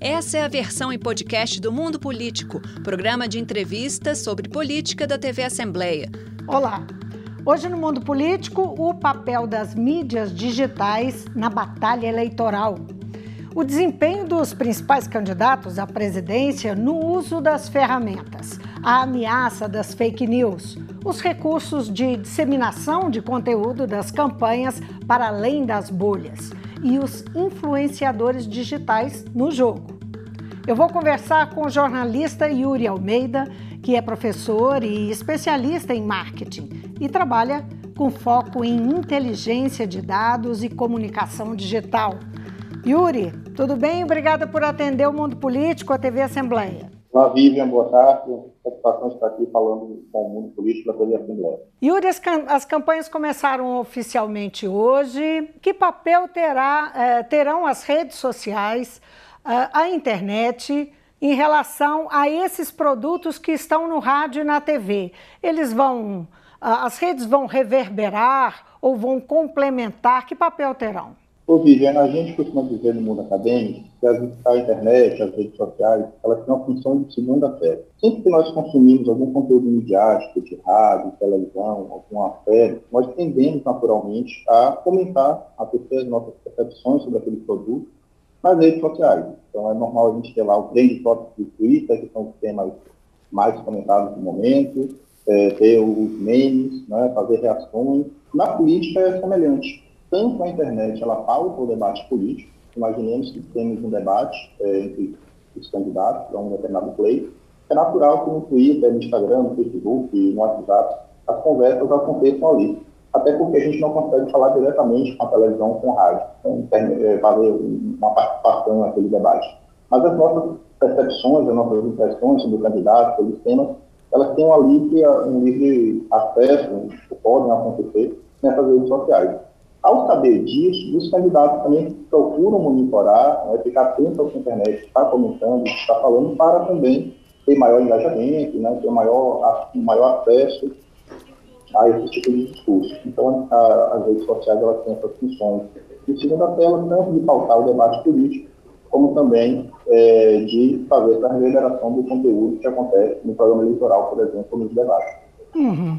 Essa é a versão em podcast do Mundo Político, programa de entrevistas sobre política da TV Assembleia. Olá! Hoje no Mundo Político, o papel das mídias digitais na batalha eleitoral. O desempenho dos principais candidatos à presidência no uso das ferramentas, a ameaça das fake news, os recursos de disseminação de conteúdo das campanhas para além das bolhas e os influenciadores digitais no jogo. Eu vou conversar com o jornalista Yuri Almeida, que é professor e especialista em marketing e trabalha com foco em inteligência de dados e comunicação digital. Yuri, tudo bem? Obrigada por atender o Mundo Político, a TV Assembleia. Olá, Vivian, boa tarde. Satisfação estar aqui falando com o mundo político da TV Assembleia. Yuri, as, as, campanhas começaram oficialmente hoje. Que papel terá, eh, terão as redes sociais, eh, a internet, em relação a esses produtos que estão no rádio e na TV? Eles vão, as redes vão reverberar ou vão complementar? Que papel terão? Ô, Vivian, a gente costuma dizer no mundo acadêmico que a internet, as redes sociais, elas têm uma função de segunda fé. Sempre que nós consumimos algum conteúdo midiático, de rádio, televisão, alguma série, nós tendemos naturalmente a comentar, a ter as nossas percepções sobre aquele produto nas redes sociais. Então é normal a gente ter lá o trend top do Twitter, que são os temas mais comentados no momento, é, ter os memes, né, fazer reações. Na política é semelhante tanto a internet ela pauta o debate político, imaginemos que temos um debate é, entre os candidatos a um determinado pleito, é natural que no Twitter, no Instagram, no Facebook, no WhatsApp, as conversas aconteçam ali. Até porque a gente não consegue falar diretamente com a televisão, com o rádio, então, é, fazer uma participação naquele debate. Mas as nossas percepções, as nossas impressões sobre o candidato, sobre os temas, elas têm uma livre, um livre acesso, podem acontecer nessas redes sociais. Ao saber disso, os candidatos também procuram monitorar, né, ficar atento ao que a internet está comentando, está falando, para também ter maior engajamento, né, ter maior, maior acesso a esse tipo de discurso. Então, a, as redes sociais elas têm essas funções de segunda tela, tanto de pautar o debate político, como também é, de fazer essa reverberação do conteúdo que acontece no programa eleitoral, por exemplo, nos debates. Uhum.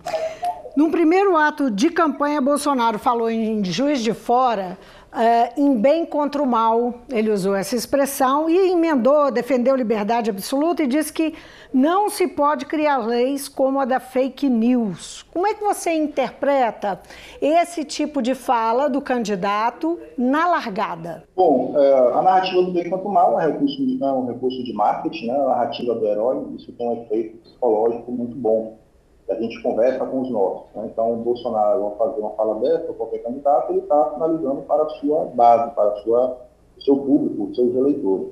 Num primeiro ato de campanha, Bolsonaro falou em Juiz de Fora, uh, em bem contra o mal, ele usou essa expressão e emendou, defendeu liberdade absoluta e disse que não se pode criar leis como a da fake news. Como é que você interpreta esse tipo de fala do candidato na largada? Bom, é, a narrativa do bem contra o mal é um recurso de, é um recurso de marketing, né? a narrativa do herói, isso tem um efeito psicológico muito bom a gente conversa com os nossos. Né? Então, o Bolsonaro vai fazer uma fala dessa, qualquer candidato, ele está finalizando para a sua base, para o seu público, os seus eleitores.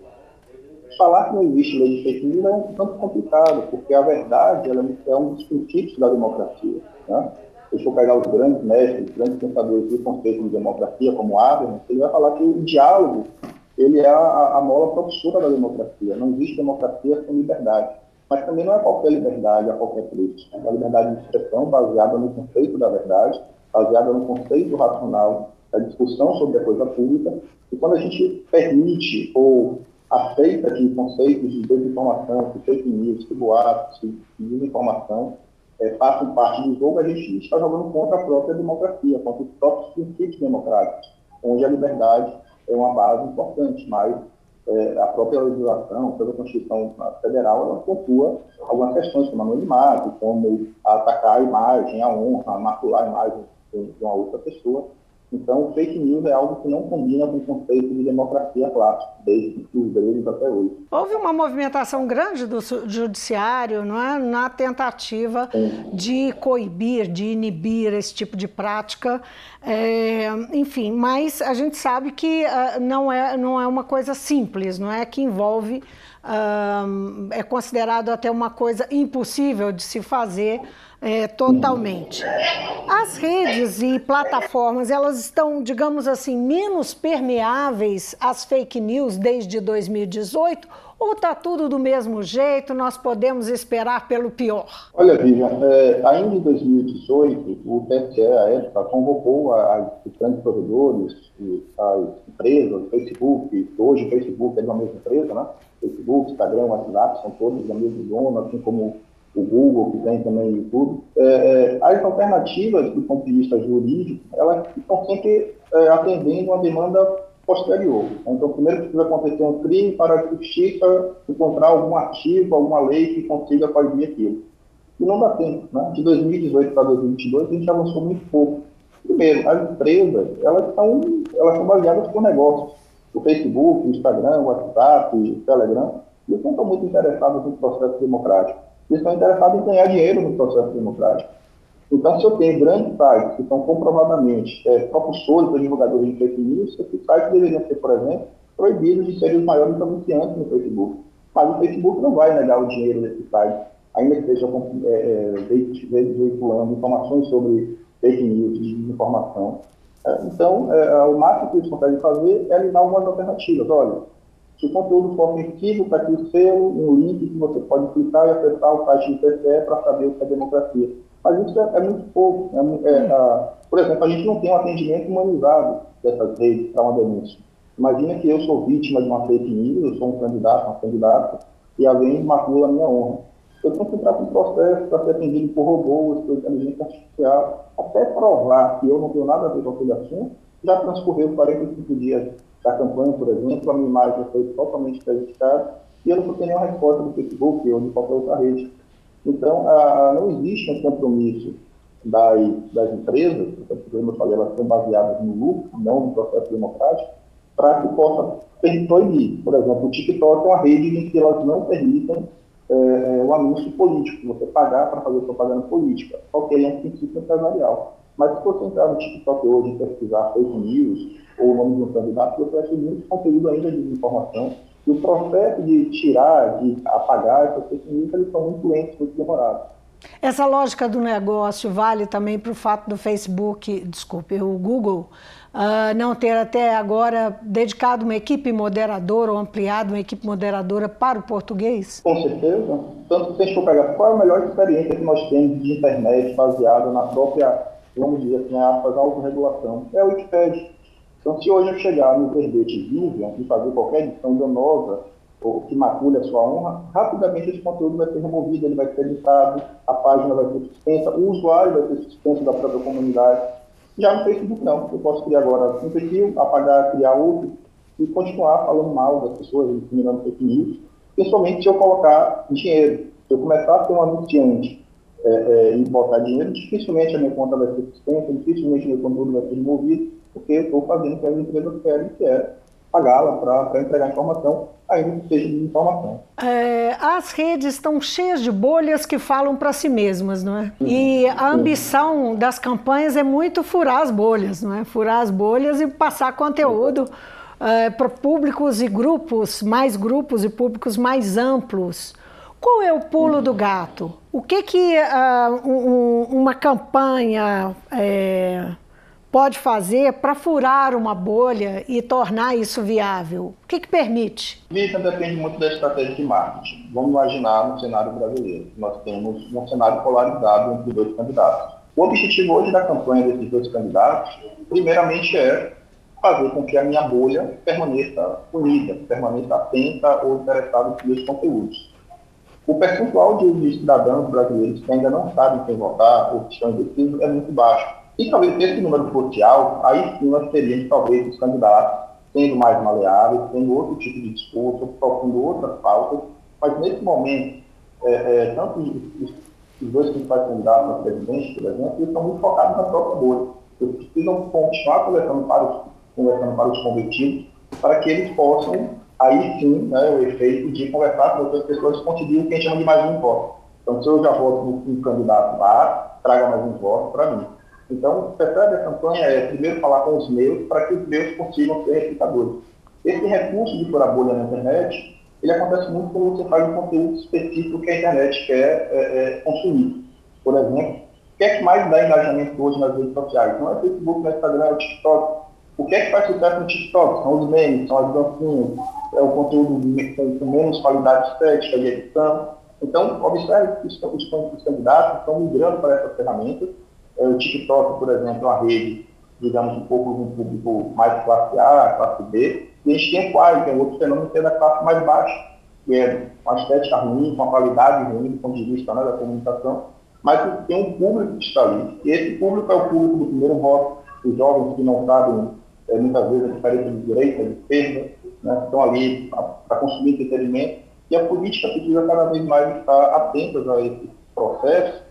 Falar que não existe lei de fake news é um tanto complicado, porque a verdade ela é um dos princípios da democracia. Né? Se eu pegar os grandes mestres, os grandes pensadores do conceito de democracia, como Habermas, ele vai falar que o diálogo ele é a, a mola propulsora da democracia. Não existe democracia sem liberdade. Mas também não é qualquer liberdade a qualquer preço. É uma liberdade de expressão baseada no conceito da verdade, baseada no conceito racional da discussão sobre a coisa pública. E quando a gente permite ou aceita que conceitos de desinformação, de fake news, de boatos, de desinformação, é, façam parte do jogo, a gente está jogando contra a própria democracia, contra os próprios princípios democráticos, onde a liberdade é uma base importante, mas é, a própria legislação, pela Constituição Federal, ela pontua algumas questões, como anonimato, como atacar a imagem, a honra, macular a imagem de uma outra pessoa. Então, fake news é algo que não combina com o conceito de democracia clássico, desde os gregos até hoje. Houve uma movimentação grande do judiciário não é? na tentativa Sim. de coibir, de inibir esse tipo de prática. É, enfim, mas a gente sabe que uh, não, é, não é uma coisa simples, não é? Que envolve, uh, é considerado até uma coisa impossível de se fazer é, totalmente. As redes e plataformas, elas estão, digamos assim, menos permeáveis às fake news desde 2018 ou está tudo do mesmo jeito, nós podemos esperar pelo pior? Olha, Vivian, é, ainda em 2018, o TSE, a época, convocou as grandes provedores, as empresas, o Facebook, hoje o Facebook é de uma mesma empresa, né? Facebook, Instagram, WhatsApp, são todos da mesma zona, assim como o Google, que tem também o YouTube. É, é, as alternativas, do ponto de vista jurídico, elas estão sempre é, atendendo uma demanda posterior. Então, primeiro precisa acontecer um crime para a justiça encontrar algum artigo, alguma lei que consiga fazer aquilo. E não dá tempo. Né? De 2018 para 2022, a gente avançou muito pouco. Primeiro, as empresas, elas são, elas são baseadas por negócios. O Facebook, o Instagram, o WhatsApp, o Telegram, eles não estão muito interessados no processo democrático. Eles estão interessados em ganhar dinheiro no processo democrático. Então, se eu tenho grandes sites que são comprovadamente é, propulsores para divulgadores de fake news, esses sites deveriam ser, por exemplo, proibidos de serem os maiores anunciantes no Facebook. Mas o Facebook não vai negar o dinheiro desses sites, ainda que estejam é, é, veiculando informações sobre fake news, de desinformação. É, então, é, o máximo que eles conseguem fazer é dar algumas alternativas. Olha, se o conteúdo for ofensivo, está aqui o selo, um link que você pode clicar e acessar o site do TCE para saber o que é democracia mas isso é, é muito pouco. É, é, a, por exemplo, a gente não tem um atendimento humanizado dessas redes para uma denúncia. Imagina que eu sou vítima de uma fake news, eu sou um candidato, uma candidata, e alguém macula a minha honra. Eu tenho que entrar com um processo para ser atendido por robôs, por inteligência artificial, até provar que eu não tenho nada a ver com aquele assunto. Já transcorreu 45 dias da campanha, por exemplo, a minha imagem foi totalmente prejudicada e eu não tenho nenhuma resposta do Facebook ou de qualquer outra rede. Então, a, a, não existe um compromisso das, das empresas, como eu falei, elas são baseadas no lucro, não no processo democrático, para que possa proibir. Por exemplo, o TikTok é uma rede em que elas não permitem é, é o anúncio político, você pagar para fazer propaganda política. Ok, é um princípio empresarial. Mas se você entrar no TikTok hoje e pesquisar fake news ou o nome de um candidato, você acha muito conteúdo ainda de desinformação e o processo de tirar, de apagar essas fake news, eles são muito lentos, muito demorados. Essa lógica do negócio vale também para o fato do Facebook, desculpe, o Google, uh, não ter até agora dedicado uma equipe moderadora ou ampliado uma equipe moderadora para o português? Com certeza. Tanto que se a gente for pegar qual é a melhor experiência que nós temos de internet baseada na própria, vamos dizer assim, aspas, autorregulação, é o Wikipedia. Então, se hoje eu chegar no verbete Vivian e fazer qualquer edição danosa ou que macule a sua honra, rapidamente esse conteúdo vai ser removido, ele vai ser editado, a página vai ser suspensa, o usuário vai ser suspenso da própria comunidade. Já no Facebook não, eu posso criar agora um perfil, apagar, criar outro e continuar falando mal das pessoas, disseminando fake news, principalmente se eu colocar dinheiro. Se eu começar a ser um anunciante é, é, e botar dinheiro, dificilmente a minha conta vai ser suspensa, dificilmente o meu conteúdo vai ser removido, porque eu estou fazendo o que as empresas querem, que é pagá-la para entregar informação, ainda que seja de informação. É, as redes estão cheias de bolhas que falam para si mesmas, não é? E a ambição das campanhas é muito furar as bolhas, não é? Furar as bolhas e passar conteúdo é, para públicos e grupos, mais grupos e públicos mais amplos. Qual é o pulo do gato? O que que uh, um, uma campanha é, pode fazer para furar uma bolha e tornar isso viável? O que, que permite? Isso depende muito da estratégia de marketing. Vamos imaginar no cenário brasileiro. Nós temos um cenário polarizado entre dois candidatos. O objetivo hoje da campanha desses dois candidatos, primeiramente, é fazer com que a minha bolha permaneça unida, permaneça atenta ou interessada meus conteúdos. O percentual de, cidadãos brasileiros que ainda não sabem quem votar ou que estão indecisos é muito baixo. E talvez esse número fosse alto, aí sim nós teríamos talvez os candidatos sendo mais maleáveis, tendo outro tipo de discurso, propondo outras pautas, mas nesse momento, é, é, tanto os, os, dois principais candidatos a presidente, por exemplo, eles estão muito focados na própria bolha. Eles precisam continuar conversando para os, conversando para os convertidos, para que eles possam, aí sim, né, o efeito de conversar com outras pessoas conseguir o que a gente chama de mais um voto. Então, se eu já voto no, candidato lá, traga mais um voto para mim. Então, percebe a campanha é primeiro falar com os meus para que os meus consigam ser replicadores. Esse recurso de furar bolha na internet, ele acontece muito quando você faz um conteúdo específico que a internet quer é, é, consumir. por exemplo. O que é que mais dá engajamento hoje nas redes sociais? Não é Facebook, não é Instagram, é o TikTok. O que é que faz sucesso no TikTok? São os memes, são as dancinhas, é o conteúdo com menos qualidade estética e edição. Então, observe que os, os, os candidatos estão migrando para essas ferramentas. É, o TikTok, por exemplo, é uma rede, digamos, um pouco um público mais classe A, classe B. E a gente tem o que é outro fenômeno que é da classe mais baixa, que é uma estética ruim, com uma qualidade ruim do ponto de vista né, da comunicação, mas tem um público que está ali. E esse público é o público do primeiro voto, os jovens que não sabem é, muitas vezes a diferença de direita, de esquerda, né, estão ali para consumir entretenimento, e a política precisa cada vez mais estar atenta a esse processo,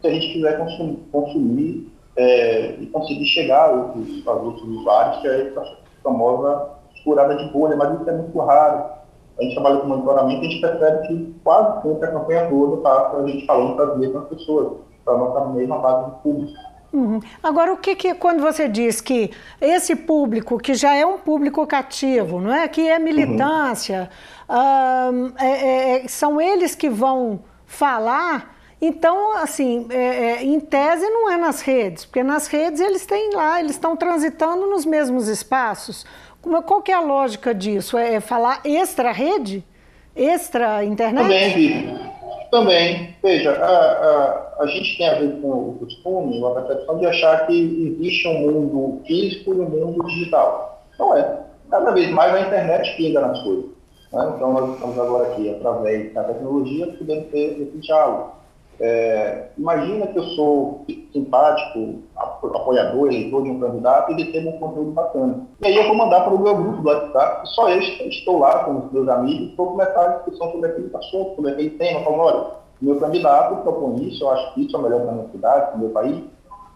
se a gente quiser consumir, consumir é, e conseguir chegar aos outros, aos outros usuários, que é essa famosa furada de bolha, mas isso é muito raro. A gente trabalha com monitoramento e a gente percebe que quase sempre a campanha toda está a gente falando para as mesmas pessoas, para a nossa mesma base de público. Uhum. Agora, o que, que quando você diz que esse público, que já é um público cativo, não é? Que é militância, uhum. é, é, são eles que vão falar. Então, assim, é, é, em tese não é nas redes, porque nas redes eles têm lá, eles estão transitando nos mesmos espaços. Qual que é a lógica disso? É, é falar extra-rede? Extra-internet? Também, veja, a, a, a gente tem a ver com o costume, a percepção de achar que existe um mundo físico e um mundo digital. Não é. Cada vez mais a internet pinga nas coisas. Né? Então, nós estamos agora aqui, através da tecnologia, podendo ter esse diálogo. É, imagina que eu sou simpático, apoiador, eleitor de um candidato e recebo um conteúdo bacana. E aí eu vou mandar para o meu grupo do WhatsApp, só eu estou lá com os meus amigos, vou começar a discussão sobre aquele assunto, sobre aquele tema, falando, olha, meu candidato propõe isso, eu acho que isso é melhor para a minha cidade, para o meu país.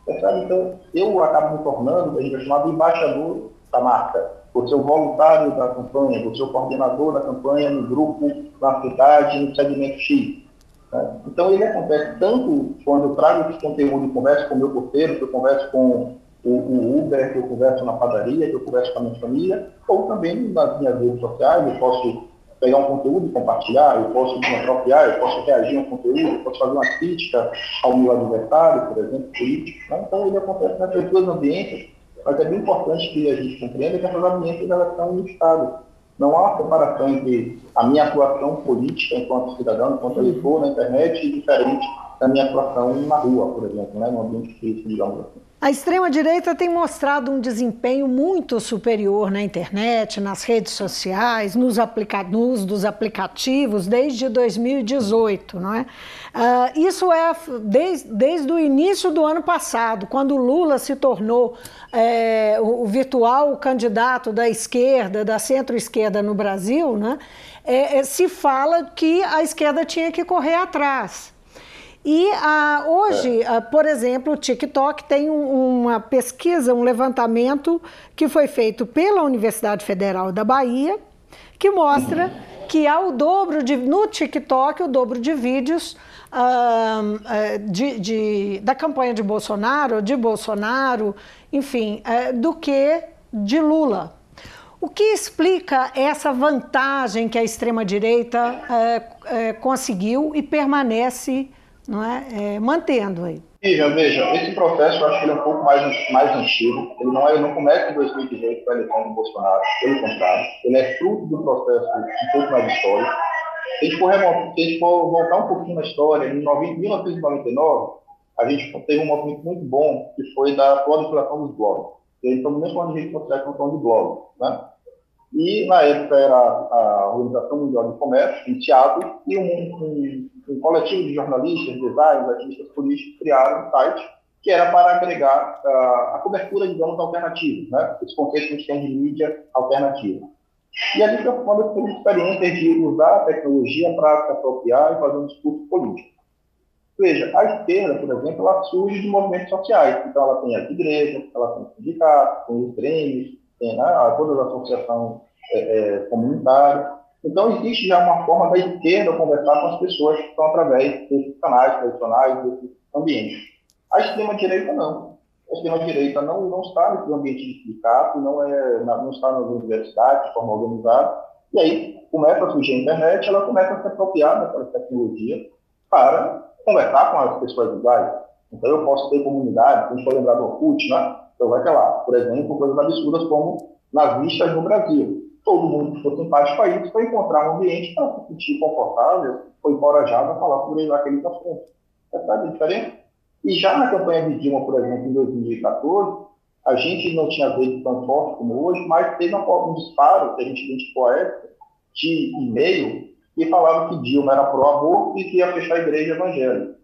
Percebe? Então, eu acabo me tornando, a gente é chamado embaixador da marca. Vou ser o voluntário da campanha, vou ser o coordenador da campanha no grupo, na cidade, no segmento X. Né? Então, ele acontece tanto quando eu trago esse conteúdo e converso com o meu porteiro, que eu converso com o, o, Uber, que eu converso na padaria, que eu converso com a minha família, ou também nas minhas redes sociais, eu posso pegar um conteúdo e compartilhar, eu posso me apropriar, eu posso reagir a um conteúdo, eu posso fazer uma crítica ao meu adversário, por exemplo, político. Né? Então, ele acontece nessas duas ambientes, mas é bem importante que a gente compreenda que essas ambientes elas estão listadas não há separação entre a minha atuação política enquanto cidadão, enquanto eleitor na internet, e diferente da minha atuação na rua, por exemplo, né, no ambiente físico, digamos assim. A extrema-direita tem mostrado um desempenho muito superior na internet, nas redes sociais, nos, aplica nos dos aplicativos desde 2018, não é? Uh, isso é desde, desde o início do ano passado, quando Lula se tornou é, o, o, virtual candidato da esquerda, da centro-esquerda no Brasil, né? É, é, se fala que a esquerda tinha que correr atrás. E ah, hoje, ah, por exemplo, o TikTok tem um, uma pesquisa, um levantamento que foi feito pela Universidade Federal da Bahia, que mostra que há o dobro de, no TikTok, o dobro de vídeos ah, de, de, da campanha de Bolsonaro, de Bolsonaro, enfim, eh, do que de Lula. O que explica essa vantagem que a extrema-direita eh, eh, conseguiu e permanece não é? é mantendo aí. Veja, veja, esse processo eu acho que ele é um pouco mais, mais antigo. Ele não, ele não começa em 2018 com a eleição do Bolsonaro, pelo contrário. Ele é fruto do processo um pouco mais histórico. Se a gente for, se a gente for voltar um pouquinho na história, em 1999, a gente teve um movimento muito bom, que foi da proliferação dos blogs. E pelo menos quando a gente consegue a de blogs, né? E, na época, era a Organização Mundial de Comércio, em teatro, e um, um, um coletivo de jornalistas, designers, artistas políticos criaram um site que era para agregar uh, a cobertura, digamos, alternativa, né? esse conceito que a gente tem de mídia alternativa. E ali foi quando eu tive experiência de usar a tecnologia para se apropriar e fazer um discurso político. Veja, a esquerda, por exemplo, ela surge de movimentos sociais. Então, ela tem as igrejas, ela tem sindicatos, tem os grêmios, tem né, todas as associações é, é, comunitárias. Então, existe já uma forma da esquerda conversar com as pessoas que estão através desses canais tradicionais, desses ambientes. A extrema-direita, não. A extrema-direita não, não está nesse ambiente de sindicato, não, é, não está nas universidades de forma organizada. E aí começa a surgir a internet, ela começa a se apropriar daquela tecnologia para conversar com as pessoas iguais. Então, eu posso ter comunidade, a gente for lembrar do Orkut, né? Então, vai lá, por exemplo, coisas absurdas como nazistas no Brasil. Todo mundo que for simpático a isso foi encontrar um ambiente para se sentir confortável, foi encorajado a falar sobre aqueles assuntos. Percebe a diferença? E já na campanha de Dilma, por exemplo, em 2014, a gente não tinha visto tão forte como hoje, mas teve um disparo, que a gente identificou a época, de e-mail, que falava que Dilma era pró-aborto e que ia fechar a igreja evangélica.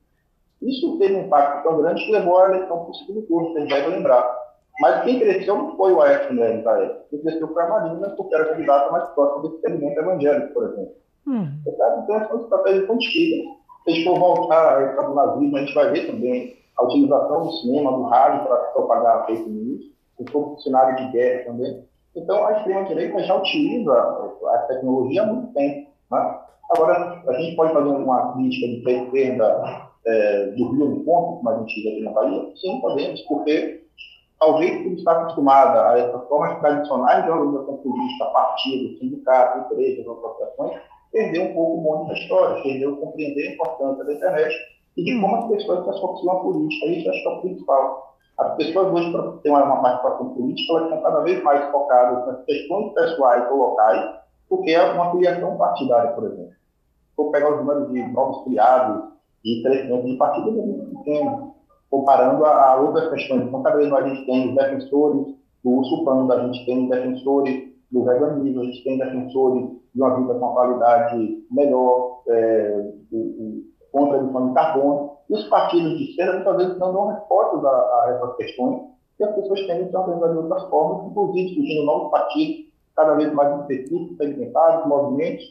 Isso teve um impacto tão grande que levou à eleição para o segundo turno, vocês devem lembrar. Mas quem cresceu não foi o Aécio Neves da época. Quem cresceu foi a Marina, porque era candidata mais próxima desse segmento evangélico, por exemplo. Hum. Então, são estratégias antigas. Se a gente for voltar à época do nazismo, a gente vai ver também a utilização do cinema, do rádio para propagar fake news, for cenário de guerra também. Então, a extrema-direita já utiliza a tecnologia há muito tempo. Né? Agora, a gente pode fazer uma crítica de esquerda é, do Rio no ponto, como a gente diz aqui na Bahia? Sim, podemos, porque talvez por estar acostumada a essas formas tradicionais de organização política, partido, sindicato, igrejas, associações, perdeu um pouco o mundo da história, perdeu compreender a importância da internet e de como as pessoas se associam à política. Isso acho que é o principal. As pessoas hoje, para ter uma, participação política, elas estão cada vez mais focadas nas questões pessoais ou locais, porque é uma filiação partidária, por exemplo. Vou pegar os números de novos criados e crescimento de partido, é muito pequeno, comparando a, a, outras questões. Então, vez mais a gente tem defensores do urso panda, a gente tem defensores do veganismo, a gente tem defensores de uma vida com qualidade melhor, é, contra a emissão de carbono. E os partidos de esquerda muitas vezes não dão respostas a, a essas questões, e as pessoas tendem a se organizar de outras formas, inclusive surgindo novos partidos, cada vez mais específicos, segmentados, movimentos,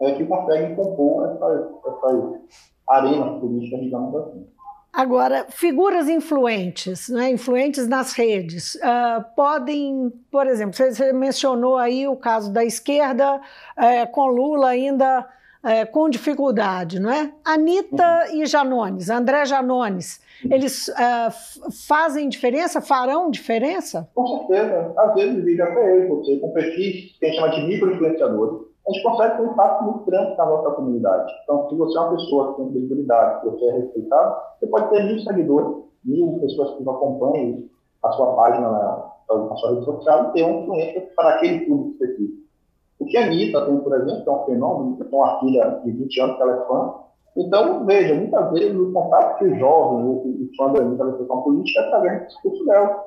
é, que conseguem compor essas, essas arenas políticas, digamos assim. Agora, figuras influentes, né, influentes nas redes, uh, podem, por exemplo, você mencionou aí o caso da esquerda uh, com Lula ainda é, com dificuldade, não é? Anitta uhum. e Janones, André Janones, eles é, fazem diferença, farão diferença? Com certeza. Às vezes, vive até eu você, com perfis que a gente chama de micro-influenciadores, a gente consegue ter um impacto muito grande na nossa comunidade. Então, se você é uma pessoa que tem credibilidade, que você é respeitado, você pode ter mil seguidores, mil pessoas que acompanham a sua página na, na sua rede social e ter uma influência para aquele público específico. O que a Anitta tem, por exemplo, é um fenômeno, tem uma filha de 20 anos que ela é fã. Então, veja, muitas vezes o contato que o jovem, o, o fã da Anitta vai ter com a política é através do discurso dela.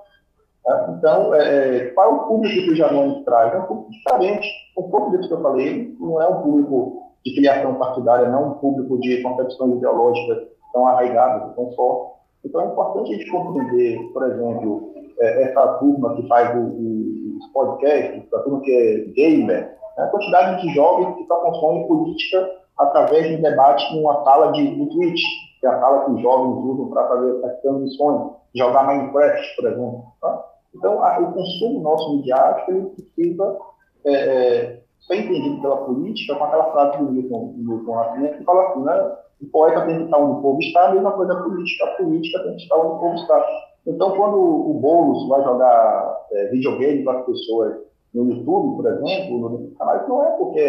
Né? Então, é, é, é o público que o Janones traz? É um público diferente. Um pouco disso que eu falei, não é um público de filiação partidária, não é um público de concepções ideológicas tão arraigadas, tão fortes. Então, é importante a gente compreender, por exemplo, é, essa turma que faz o, o, os podcasts, a turma que é gamer, né? a quantidade de jovens que só consomem política através de um debate numa sala de, de Twitch, que é a sala que os jovens usam para fazer as transmissões, jogar Minecraft, por exemplo. Tá? Então, a, o consumo nosso midiático ele precisa é, é, ser entendido pela política com aquela frase do Milton, Milton Nascimento que fala assim, né? O poeta tem que estar onde o povo está, a mesma coisa a política. A política tem que estar onde o povo está. Então, quando o Boulos vai jogar é, videogame para as pessoas no YouTube, por exemplo, no canal, não é porque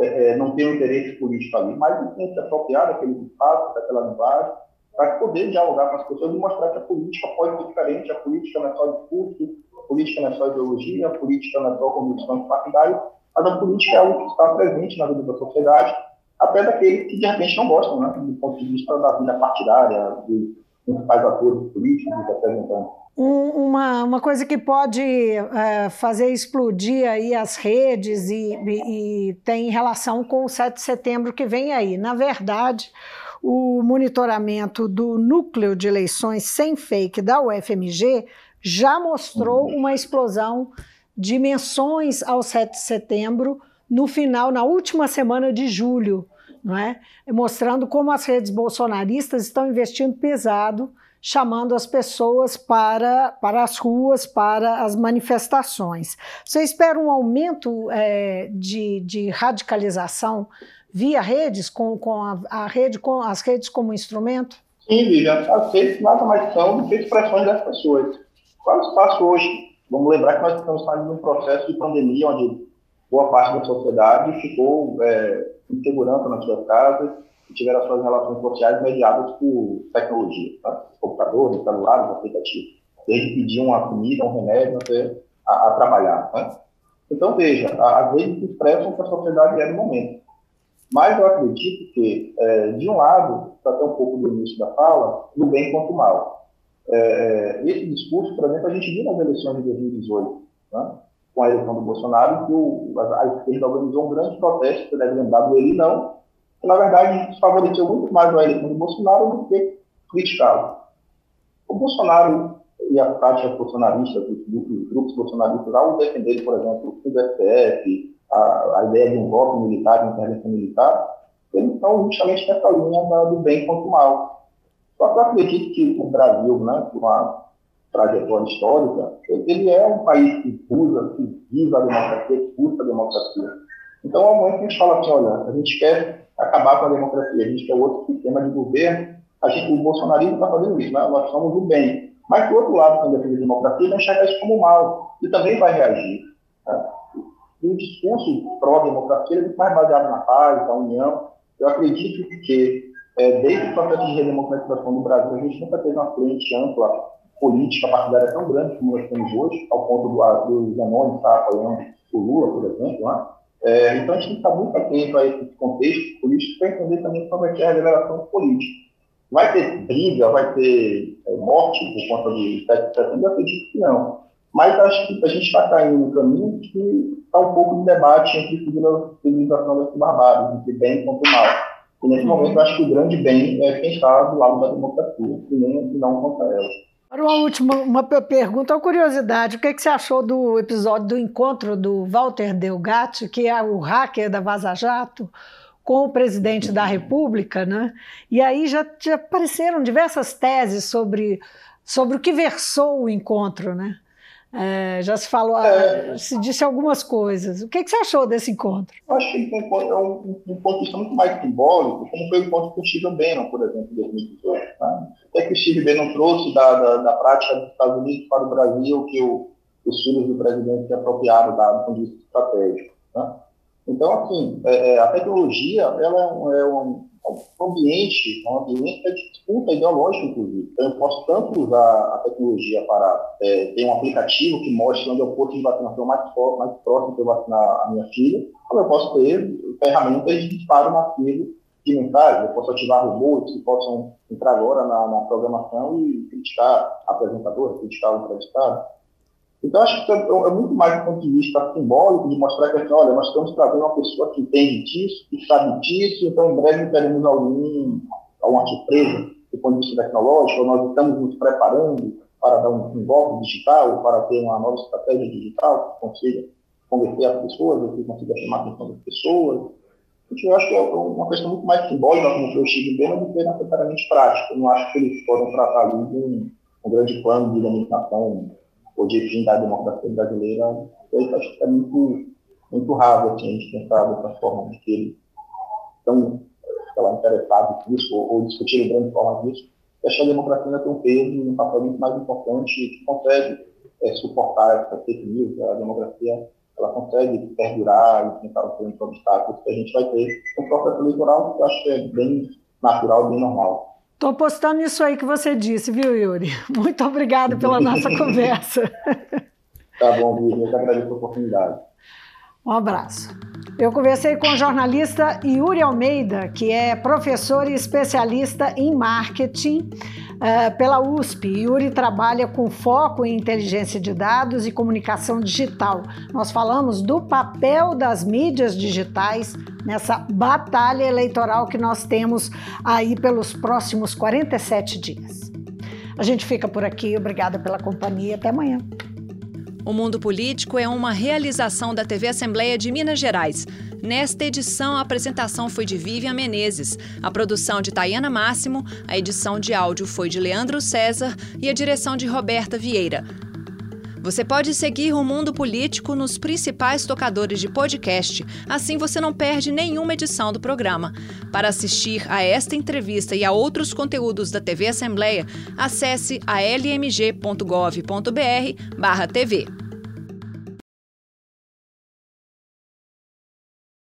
é, é, não tem um interesse político ali, mas tem que se apropriar daquele espaço, daquela linguagem, para poder dialogar com as pessoas e mostrar que a política pode ser diferente, a política não é só discurso, a política não é só ideologia, a política não é só convicções partidárias, mas a política é algo que está presente na vida da sociedade, até daqueles que de repente não gostam, né, do ponto de vista da vida partidária, dos principais atores políticos representantes uma, uma coisa que pode é, fazer explodir aí as redes e, e, e, tem relação com o 7 de setembro que vem aí. Na verdade, o monitoramento do núcleo de eleições sem fake da UFMG já mostrou uma explosão de menções ao 7 de setembro no final, na última semana de julho, não é? mostrando como as redes bolsonaristas estão investindo pesado chamando as pessoas para, para as ruas, para as manifestações. Você espera um aumento é, de, de radicalização via redes, com, com a, a, rede, com as redes como instrumento? Sim, Lívia. As redes nada mais são do que expressões das pessoas. Qual é o espaço hoje? Vamos lembrar que nós estamos saindo de um processo de pandemia onde boa parte da sociedade ficou é, em segurança nas suas casas, que tiveram suas relações sociais mediadas por tecnologia, tá? computadores, celulares, aplicativos. Desde pedir uma comida, um remédio, até a, a trabalhar. Né? Então, veja, às vezes expressam o que a sociedade é no momento. Mas eu acredito que, é, de um lado, para ter um pouco do início da fala, do bem quanto mal. É, é, esse discurso, por exemplo, a gente viu nas eleições de 2018, né, com a eleição do Bolsonaro, que o, a, a esquerda organizou um grande protesto, você deve lembrar do ele não, que na verdade favoreceu muito mais a eleição do Bolsonaro do que criticá-lo. O Bolsonaro e as práticas bolsonaristas, os, os grupos bolsonaristas, ao defender, por exemplo, o STF, a, a ideia de um golpe militar, de intervenção militar, eles estão justamente nessa linha da, do bem contra o mal. Só que eu acredito que o Brasil, né, com uma trajetória histórica, ele é um país que usa, que vive a democracia, que busca a democracia. Então, ao momento que a gente fala assim, olha, a gente quer acabar com a democracia, a gente quer outro sistema de governo, a gente, o bolsonarismo está fazendo isso, né? nós somos o bem. Mas, do outro lado, quando defende a democracia, vai enxergar isso como mal e também vai reagir. Né? E o discurso pró-democracia é muito mais baseado na paz, na união. Eu acredito que, é, desde o processo de redemocratização do Brasil, a gente nunca teve uma frente ampla política partidária tão grande como nós temos hoje, ao ponto do, Zanoni estar apoiando o Lula, por exemplo. Né? É, então, a gente tem que estar muito atento a esse contexto político para entender também como é que é a revelação política. Vai ter briga, vai ter é, morte por conta do 7 de setembro? Eu acredito que não. Mas acho que a gente está caindo no caminho que está um pouco de debate entre civilização das barbáries, entre bem contra o mal. E nesse uhum. momento, acho que o grande bem é quem está do lado da democracia, e, nem, não contra ela. Para uma última uma pergunta, uma curiosidade. O que, é que você achou do episódio do encontro do Walter Delgatti, que é o hacker da Vaza Jato, com o presidente da República, né? E aí já, já apareceram diversas teses sobre, sobre o que versou o encontro, né? É, já se falou, é, se disse algumas coisas. O que, que, você achou desse encontro? Eu acho que é um, um, ponto de vista muito mais simbólico, como foi o encontro com o Steve Bannon, por exemplo, em 2018. Tá? O que, é que o Steve Bannon trouxe da, da, da, prática dos Estados Unidos para o Brasil, que o, os filhos do presidente se apropriaram da, do ponto de vista estratégico. Tá? Então, assim, é, é, a tecnologia ela é um, é um ambiente, um ambiente de disputa ideológica, inclusive. Então, eu posso tanto usar a tecnologia para é, ter um aplicativo que mostre onde é o posto de vacinação mais, mais próximo para eu vacinar a minha filha, como eu posso ter ferramentas de disparo massivo de mensagens. Eu posso ativar robôs que possam entrar agora na, na programação e criticar apresentador, criticar o entrevistado. Então, acho que é, é muito mais do ponto de vista simbólico, de mostrar que, assim, olha, nós estamos trazendo uma pessoa que entende disso, que sabe disso, então em breve teremos algum, alguma surpresa do ponto de vista tecnológico, nós estamos nos preparando para dar um, um golpe digital, para ter uma nova estratégia digital que consiga converter as pessoas, que consiga chamar a atenção das pessoas. Então, eu acho que é uma questão muito mais simbólica, como foi o Chico bem, do que necessariamente prática. Eu não acho que eles podem tratar ali de um, um grande plano de iluminação ou de da democracia brasileira, eu acho que é muito, muito raro assim, a gente pensar dessa forma, de que eles estão lá, interessados nisso, ou, ou discutiram grande forma disso. Acho que a democracia ainda tem um peso um papel muito mais importante que consegue é, suportar essa fake news, a democracia ela consegue perdurar e enfrentar os obstáculos que a gente vai ter no processo eleitoral, que eu acho que é bem natural, bem normal. Estou postando isso aí que você disse, viu, Yuri? Muito obrigada pela nossa conversa. Tá bom, Yuri. Eu que agradeço a oportunidade. Um abraço. Eu conversei com o jornalista Yuri Almeida, que é professor e especialista em marketing uh, pela USP. Yuri trabalha com foco em inteligência de dados e comunicação digital. Nós falamos do papel das mídias digitais nessa batalha eleitoral que nós temos aí pelos próximos 47 dias. A gente fica por aqui. Obrigada pela companhia. Até amanhã. O Mundo Político é uma realização da TV Assembleia de Minas Gerais. Nesta edição, a apresentação foi de Vivian Menezes, a produção de Tayana Máximo, a edição de áudio foi de Leandro César e a direção de Roberta Vieira. Você pode seguir o Mundo Político nos principais tocadores de podcast, assim você não perde nenhuma edição do programa. Para assistir a esta entrevista e a outros conteúdos da TV Assembleia, acesse a lmg.gov.br/tv.